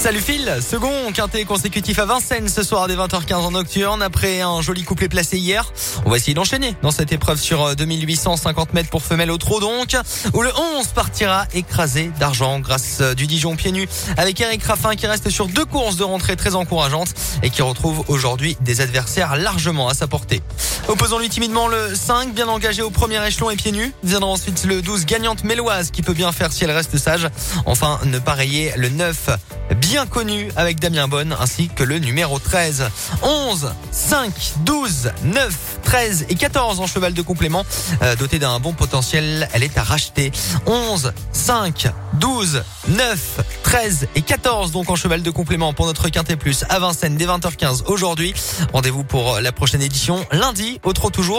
Salut Phil, second quintet consécutif à Vincennes ce soir dès 20h15 en nocturne après un joli couplet placé hier. On va essayer d'enchaîner dans cette épreuve sur 2850 euh, mètres pour femelle au trot donc, où le 11 partira écrasé d'argent grâce euh, du Dijon pieds nus avec Eric Raffin qui reste sur deux courses de rentrée très encourageantes et qui retrouve aujourd'hui des adversaires largement à sa portée. Opposons-lui timidement le 5, bien engagé au premier échelon et pieds nus. Viendra ensuite le 12, gagnante méloise, qui peut bien faire si elle reste sage. Enfin, ne pas le 9, bien connu avec Damien Bonne, ainsi que le numéro 13. 11, 5, 12, 9, 13 et 14 en cheval de complément. Euh, doté d'un bon potentiel, elle est à racheter. 11, 5, 12, 9, 13 et 14 donc en cheval de complément pour notre Quintet Plus à Vincennes dès 20h15 aujourd'hui. Rendez-vous pour la prochaine édition lundi au Trot toujours.